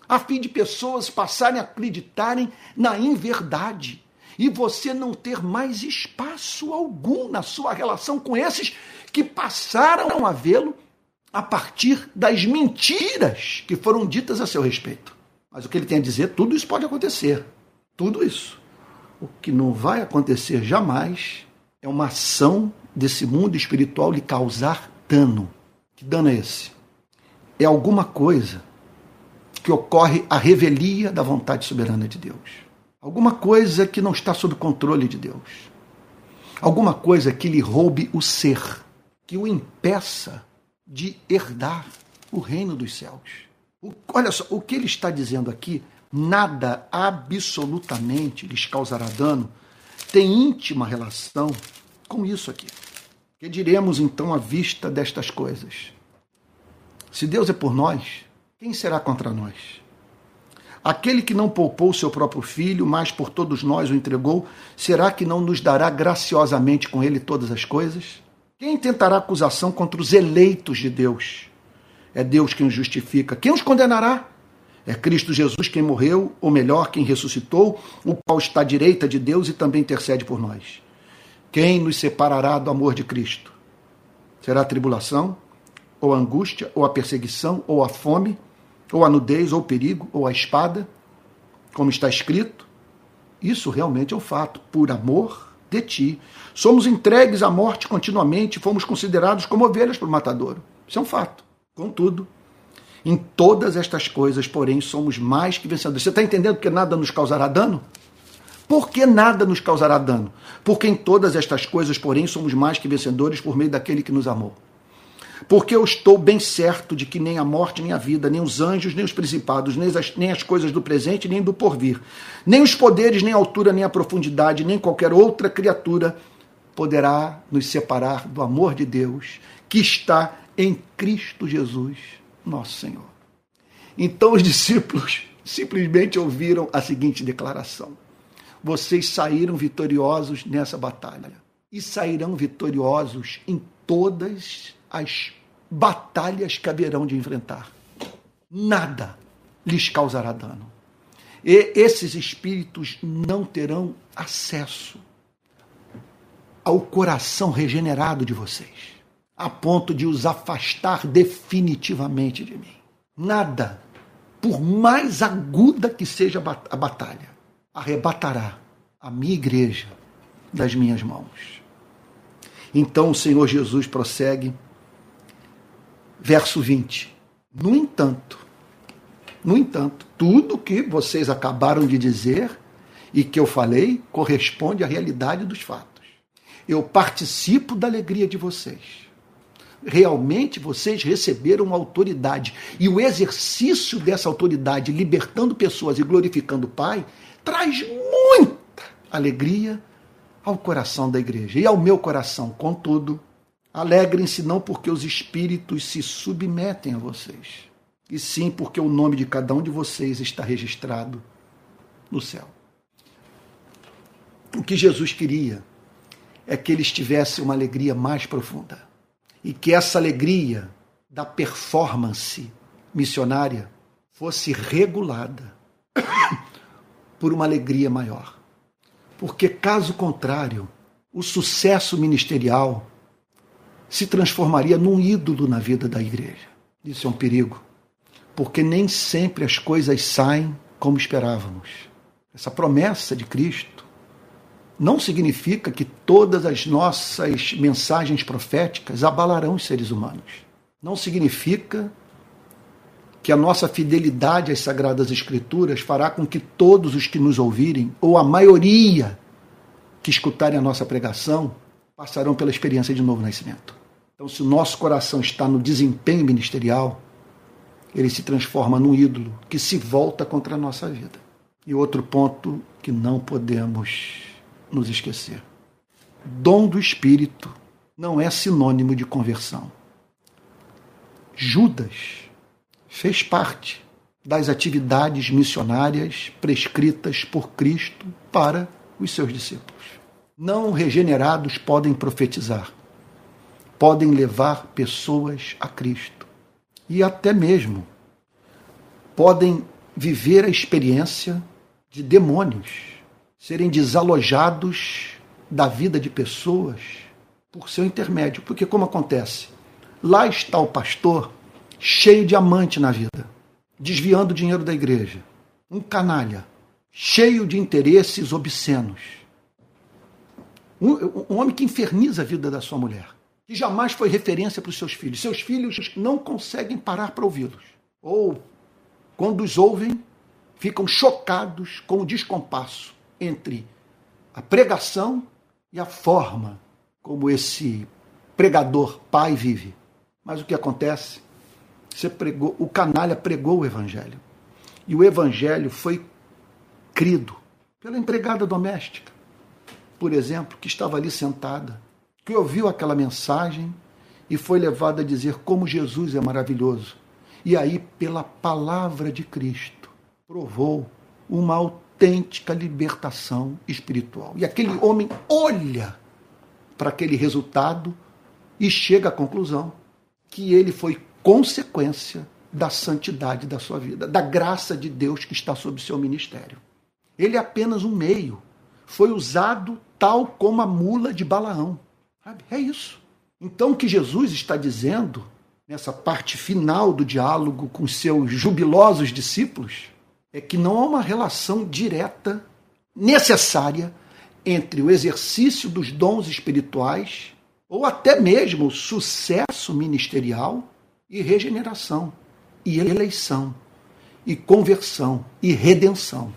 a fim de pessoas passarem a acreditarem na inverdade e você não ter mais espaço algum na sua relação com esses que passaram a vê-lo a partir das mentiras que foram ditas a seu respeito. Mas o que ele tem a dizer, tudo isso pode acontecer. Tudo isso. O que não vai acontecer jamais é uma ação desse mundo espiritual lhe causar dano. Que dano é esse? É alguma coisa que ocorre a revelia da vontade soberana de Deus. Alguma coisa que não está sob controle de Deus. Alguma coisa que lhe roube o ser, que o impeça de herdar o reino dos céus. olha só, o que ele está dizendo aqui nada absolutamente lhes causará dano, tem íntima relação com isso aqui. Que diremos então à vista destas coisas? Se Deus é por nós, quem será contra nós? Aquele que não poupou seu próprio filho, mas por todos nós o entregou, será que não nos dará graciosamente com ele todas as coisas? Quem tentará acusação contra os eleitos de Deus? É Deus quem os justifica. Quem os condenará? É Cristo Jesus quem morreu, ou melhor, quem ressuscitou, o qual está à direita de Deus e também intercede por nós. Quem nos separará do amor de Cristo? Será a tribulação, ou a angústia, ou a perseguição, ou a fome, ou a nudez, ou o perigo, ou a espada? Como está escrito, isso realmente é um fato. Por amor de ti. Somos entregues à morte continuamente, fomos considerados como ovelhas para o matadouro. Isso é um fato. Contudo, em todas estas coisas, porém, somos mais que vencedores. Você está entendendo que nada nos causará dano? Por que nada nos causará dano? Porque em todas estas coisas, porém, somos mais que vencedores por meio daquele que nos amou. Porque eu estou bem certo de que nem a morte, nem a vida, nem os anjos, nem os principados, nem as, nem as coisas do presente, nem do porvir, nem os poderes, nem a altura, nem a profundidade, nem qualquer outra criatura poderá nos separar do amor de Deus que está em Cristo Jesus nosso Senhor. Então os discípulos simplesmente ouviram a seguinte declaração: Vocês saíram vitoriosos nessa batalha e sairão vitoriosos em todas as batalhas que haverão de enfrentar. Nada lhes causará dano. E esses espíritos não terão acesso ao coração regenerado de vocês a ponto de os afastar definitivamente de mim. Nada, por mais aguda que seja a batalha, arrebatará a minha igreja das minhas mãos. Então o Senhor Jesus prossegue, verso 20. No entanto, no entanto, tudo que vocês acabaram de dizer e que eu falei corresponde à realidade dos fatos. Eu participo da alegria de vocês. Realmente vocês receberam autoridade. E o exercício dessa autoridade, libertando pessoas e glorificando o Pai, traz muita alegria ao coração da igreja e ao meu coração. Contudo, alegrem-se não porque os espíritos se submetem a vocês, e sim porque o nome de cada um de vocês está registrado no céu. O que Jesus queria é que eles tivessem uma alegria mais profunda e que essa alegria da performance missionária fosse regulada por uma alegria maior. Porque, caso contrário, o sucesso ministerial se transformaria num ídolo na vida da igreja. Isso é um perigo, porque nem sempre as coisas saem como esperávamos. Essa promessa de Cristo não significa que todas as nossas mensagens proféticas abalarão os seres humanos. Não significa que a nossa fidelidade às Sagradas Escrituras fará com que todos os que nos ouvirem, ou a maioria que escutarem a nossa pregação, passarão pela experiência de novo nascimento. Então, se o nosso coração está no desempenho ministerial, ele se transforma num ídolo que se volta contra a nossa vida. E outro ponto que não podemos nos esquecer: dom do Espírito não é sinônimo de conversão. Judas fez parte das atividades missionárias prescritas por Cristo para os seus discípulos. Não regenerados podem profetizar, podem levar pessoas a Cristo e até mesmo podem viver a experiência de demônios, serem desalojados da vida de pessoas por seu intermédio. Porque, como acontece? Lá está o pastor cheio de amante na vida, desviando o dinheiro da igreja. Um canalha, cheio de interesses obscenos. Um, um homem que inferniza a vida da sua mulher, que jamais foi referência para os seus filhos. Seus filhos não conseguem parar para ouvi-los. Ou, quando os ouvem, ficam chocados com o descompasso entre a pregação e a forma como esse pregador pai vive. Mas o que acontece você pregou, o canalha pregou o evangelho. E o evangelho foi crido pela empregada doméstica, por exemplo, que estava ali sentada, que ouviu aquela mensagem e foi levada a dizer como Jesus é maravilhoso. E aí, pela palavra de Cristo, provou uma autêntica libertação espiritual. E aquele homem olha para aquele resultado e chega à conclusão que ele foi consequência da santidade da sua vida, da graça de Deus que está sob seu ministério. Ele é apenas um meio. Foi usado tal como a mula de Balaão. Sabe? É isso. Então, o que Jesus está dizendo nessa parte final do diálogo com seus jubilosos discípulos é que não há uma relação direta, necessária, entre o exercício dos dons espirituais ou até mesmo o sucesso ministerial e regeneração, e eleição, e conversão, e redenção.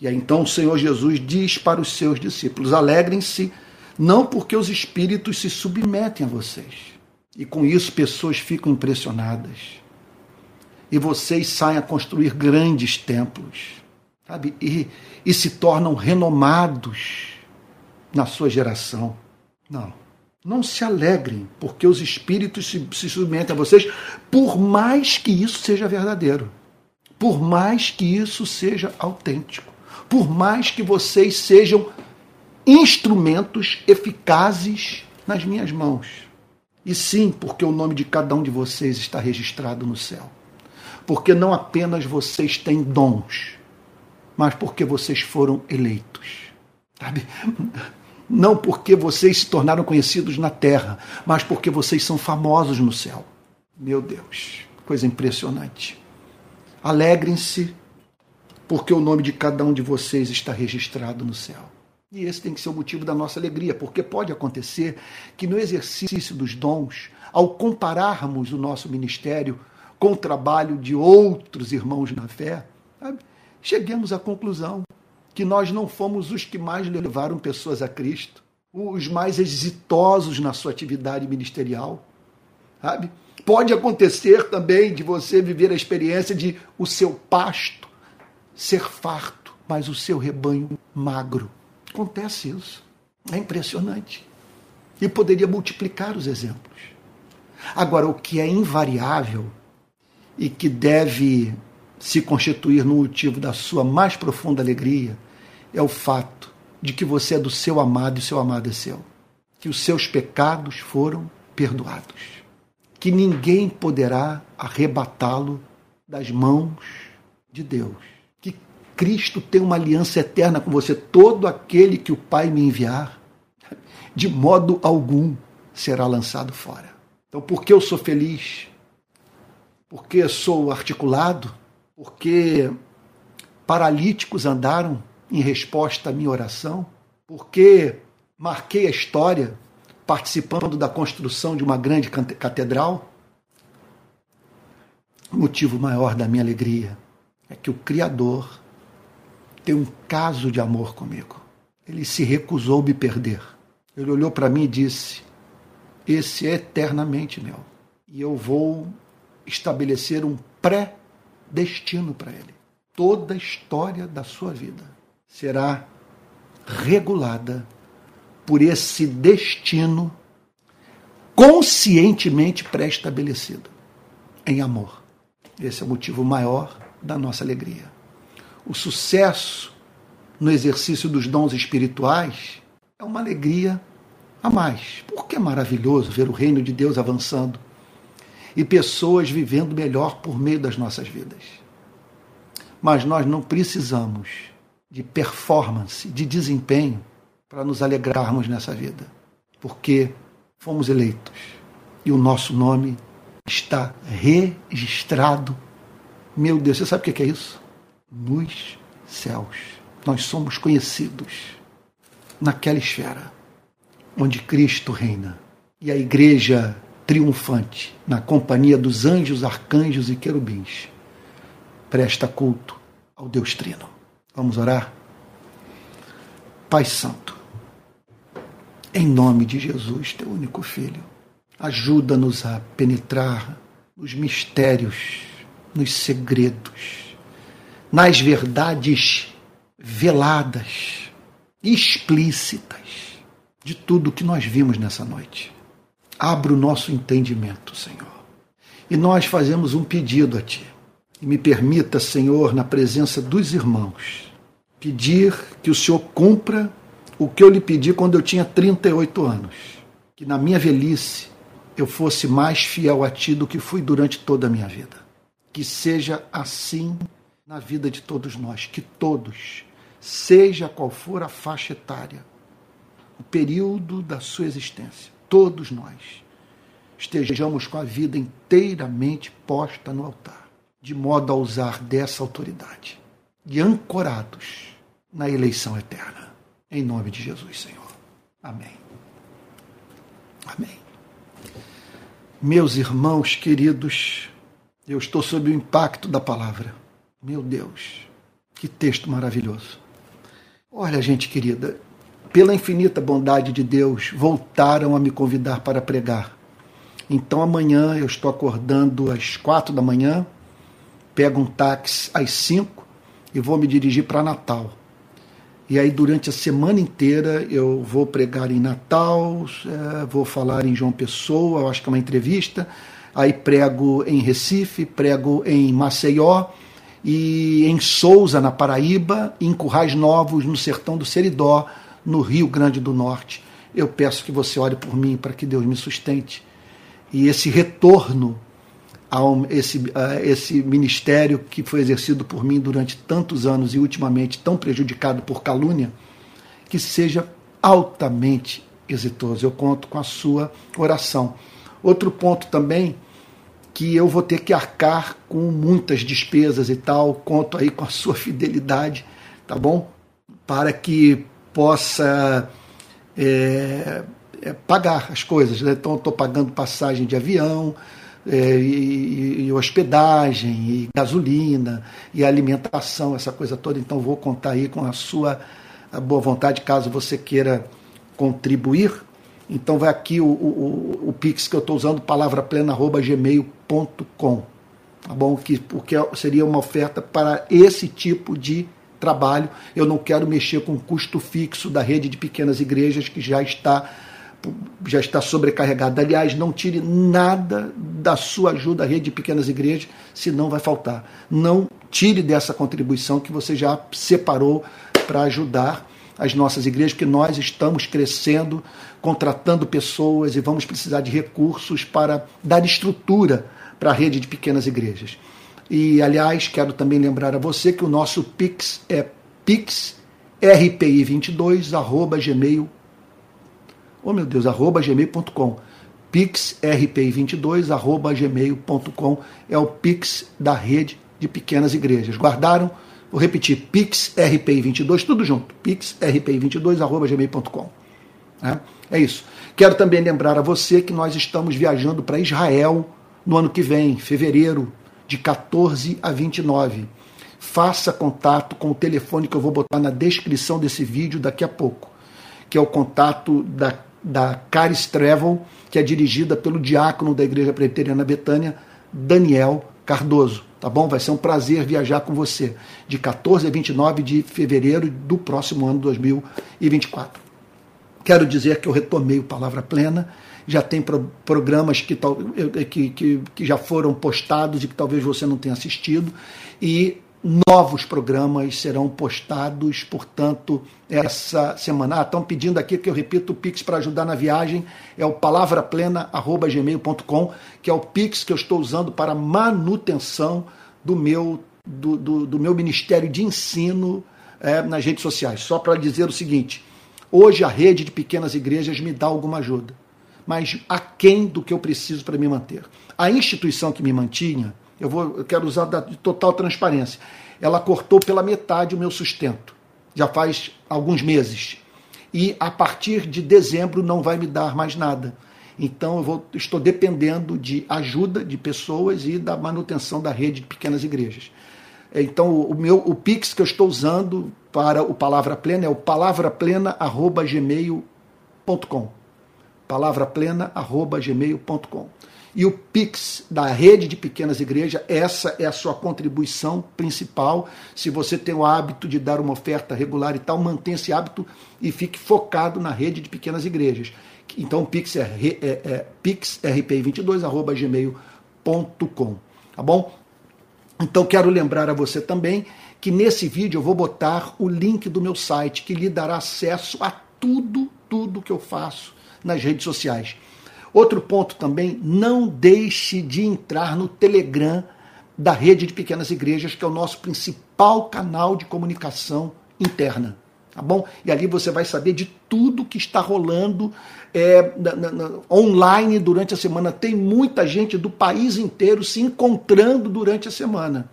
E aí então o Senhor Jesus diz para os seus discípulos: alegrem-se, não porque os espíritos se submetem a vocês. E com isso pessoas ficam impressionadas. E vocês saem a construir grandes templos, sabe? E, e se tornam renomados na sua geração. Não. Não se alegrem, porque os espíritos se, se submetem a vocês, por mais que isso seja verdadeiro, por mais que isso seja autêntico, por mais que vocês sejam instrumentos eficazes nas minhas mãos. E sim, porque o nome de cada um de vocês está registrado no céu. Porque não apenas vocês têm dons, mas porque vocês foram eleitos. Sabe? não porque vocês se tornaram conhecidos na terra, mas porque vocês são famosos no céu. Meu Deus, coisa impressionante. Alegrem-se, porque o nome de cada um de vocês está registrado no céu. E esse tem que ser o motivo da nossa alegria, porque pode acontecer que no exercício dos dons, ao compararmos o nosso ministério com o trabalho de outros irmãos na fé, sabe, cheguemos à conclusão que nós não fomos os que mais levaram pessoas a Cristo, os mais exitosos na sua atividade ministerial, sabe? Pode acontecer também de você viver a experiência de o seu pasto ser farto, mas o seu rebanho magro. Acontece isso. É impressionante. E poderia multiplicar os exemplos. Agora, o que é invariável e que deve se constituir no motivo da sua mais profunda alegria é o fato de que você é do seu amado e seu amado é seu. Que os seus pecados foram perdoados. Que ninguém poderá arrebatá-lo das mãos de Deus. Que Cristo tem uma aliança eterna com você. Todo aquele que o Pai me enviar, de modo algum será lançado fora. Então, porque eu sou feliz? Porque sou articulado? Porque paralíticos andaram em resposta à minha oração, porque marquei a história participando da construção de uma grande catedral. O motivo maior da minha alegria é que o Criador tem um caso de amor comigo. Ele se recusou me perder. Ele olhou para mim e disse: Esse é eternamente meu. E eu vou estabelecer um pré-destino para ele. Toda a história da sua vida será regulada por esse destino conscientemente pré-estabelecido em amor. Esse é o motivo maior da nossa alegria. O sucesso no exercício dos dons espirituais é uma alegria a mais, porque é maravilhoso ver o reino de Deus avançando e pessoas vivendo melhor por meio das nossas vidas. Mas nós não precisamos de performance, de desempenho, para nos alegrarmos nessa vida. Porque fomos eleitos e o nosso nome está registrado. Meu Deus, você sabe o que é isso? Nos céus. Nós somos conhecidos naquela esfera onde Cristo reina e a igreja triunfante, na companhia dos anjos, arcanjos e querubins, presta culto ao Deus Trino. Vamos orar? Pai Santo, em nome de Jesus, teu único filho, ajuda-nos a penetrar nos mistérios, nos segredos, nas verdades veladas, explícitas de tudo que nós vimos nessa noite. Abra o nosso entendimento, Senhor. E nós fazemos um pedido a Ti e me permita, Senhor, na presença dos irmãos, pedir que o Senhor cumpra o que eu lhe pedi quando eu tinha 38 anos. Que na minha velhice eu fosse mais fiel a Ti do que fui durante toda a minha vida. Que seja assim na vida de todos nós. Que todos, seja qual for a faixa etária, o período da sua existência, todos nós estejamos com a vida inteiramente posta no altar de modo a usar dessa autoridade e ancorados na eleição eterna. Em nome de Jesus, Senhor. Amém. Amém. Meus irmãos queridos, eu estou sob o impacto da palavra. Meu Deus, que texto maravilhoso. Olha, gente querida, pela infinita bondade de Deus, voltaram a me convidar para pregar. Então amanhã eu estou acordando às quatro da manhã pego um táxi às 5 e vou me dirigir para Natal. E aí, durante a semana inteira, eu vou pregar em Natal, é, vou falar em João Pessoa, acho que é uma entrevista. Aí, prego em Recife, prego em Maceió, e em Souza, na Paraíba, e em Currais Novos, no sertão do Seridó, no Rio Grande do Norte. Eu peço que você ore por mim, para que Deus me sustente. E esse retorno a esse, a esse ministério que foi exercido por mim durante tantos anos e ultimamente tão prejudicado por calúnia, que seja altamente exitoso. Eu conto com a sua oração. Outro ponto também que eu vou ter que arcar com muitas despesas e tal, conto aí com a sua fidelidade, tá bom? Para que possa é, é, pagar as coisas. Né? Então, estou pagando passagem de avião, é, e, e, hospedagem, e gasolina, e alimentação, essa coisa toda. Então, vou contar aí com a sua boa vontade, caso você queira contribuir. Então, vai aqui o, o, o Pix que eu estou usando, palavraplena.gmail.com. Tá bom? Que, porque seria uma oferta para esse tipo de trabalho. Eu não quero mexer com o custo fixo da rede de pequenas igrejas que já está já está sobrecarregada. Aliás, não tire nada da sua ajuda à rede de pequenas igrejas, senão vai faltar. Não tire dessa contribuição que você já separou para ajudar as nossas igrejas, porque nós estamos crescendo, contratando pessoas e vamos precisar de recursos para dar estrutura para a rede de pequenas igrejas. E, aliás, quero também lembrar a você que o nosso Pix é pixrpi22.gmail.com. Oh, meu Deus, arroba gmail.com. pixrpi22 arroba gmail.com é o Pix da rede de pequenas igrejas. Guardaram? Vou repetir, pixrpi22, tudo junto, pixrpi22 arroba gmail.com. É, é isso. Quero também lembrar a você que nós estamos viajando para Israel no ano que vem, fevereiro, de 14 a 29. Faça contato com o telefone que eu vou botar na descrição desse vídeo daqui a pouco, que é o contato da, da Caris Travel, que é dirigida pelo diácono da Igreja Presbiteriana Betânia, Daniel Cardoso. Tá bom? Vai ser um prazer viajar com você, de 14 a 29 de fevereiro do próximo ano 2024. Quero dizer que eu retomei o Palavra Plena já tem pro, programas que, que, que, que já foram postados e que talvez você não tenha assistido, e novos programas serão postados, portanto, essa semana. Ah, estão pedindo aqui que eu repita o Pix para ajudar na viagem, é o palavraplena.gmail.com, que é o Pix que eu estou usando para manutenção do meu, do, do, do meu Ministério de Ensino é, nas redes sociais. Só para dizer o seguinte, hoje a rede de pequenas igrejas me dá alguma ajuda mas aquém do que eu preciso para me manter. A instituição que me mantinha, eu, vou, eu quero usar de total transparência, ela cortou pela metade o meu sustento, já faz alguns meses. E a partir de dezembro não vai me dar mais nada. Então eu vou, estou dependendo de ajuda de pessoas e da manutenção da rede de pequenas igrejas. Então o meu o Pix que eu estou usando para o Palavra Plena é o palavraplena@gmail.com palavraplena@gmail.com. E o Pix da rede de pequenas igrejas, essa é a sua contribuição principal. Se você tem o hábito de dar uma oferta regular e tal, mantenha esse hábito e fique focado na rede de pequenas igrejas. Então o Pix é, é, é pixrp22@gmail.com, tá bom? Então quero lembrar a você também que nesse vídeo eu vou botar o link do meu site que lhe dará acesso a tudo, tudo que eu faço nas redes sociais. Outro ponto também, não deixe de entrar no Telegram da rede de pequenas igrejas, que é o nosso principal canal de comunicação interna. Tá bom? E ali você vai saber de tudo que está rolando é, na, na, online durante a semana. Tem muita gente do país inteiro se encontrando durante a semana.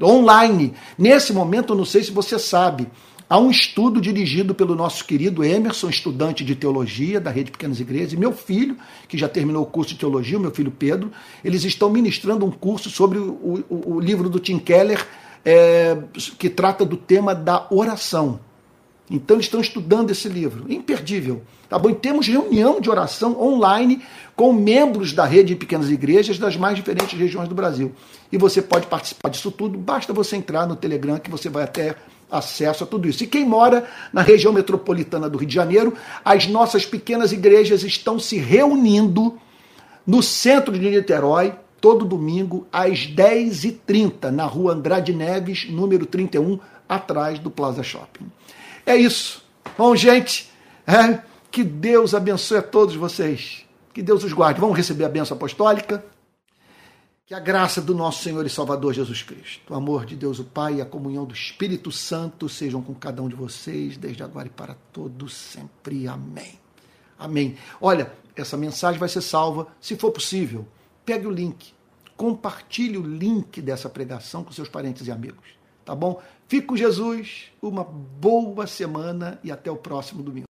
Online. Nesse momento, eu não sei se você sabe, Há um estudo dirigido pelo nosso querido Emerson, estudante de teologia da Rede Pequenas Igrejas, e meu filho, que já terminou o curso de teologia, meu filho Pedro, eles estão ministrando um curso sobre o, o, o livro do Tim Keller, é, que trata do tema da oração. Então eles estão estudando esse livro, imperdível. Tá bom? E temos reunião de oração online com membros da rede de pequenas igrejas das mais diferentes regiões do Brasil. E você pode participar disso tudo, basta você entrar no Telegram que você vai até acesso a tudo isso. E quem mora na região metropolitana do Rio de Janeiro, as nossas pequenas igrejas estão se reunindo no centro de Niterói, todo domingo, às 10h30, na rua Andrade Neves, número 31, atrás do Plaza Shopping. É isso. Bom, gente, é, que Deus abençoe a todos vocês. Que Deus os guarde. Vamos receber a benção apostólica. Que a graça do nosso Senhor e Salvador Jesus Cristo, o amor de Deus o Pai e a comunhão do Espírito Santo sejam com cada um de vocês, desde agora e para todos sempre. Amém. Amém. Olha, essa mensagem vai ser salva, se for possível. Pegue o link, compartilhe o link dessa pregação com seus parentes e amigos. tá bom? Fique com Jesus, uma boa semana e até o próximo domingo.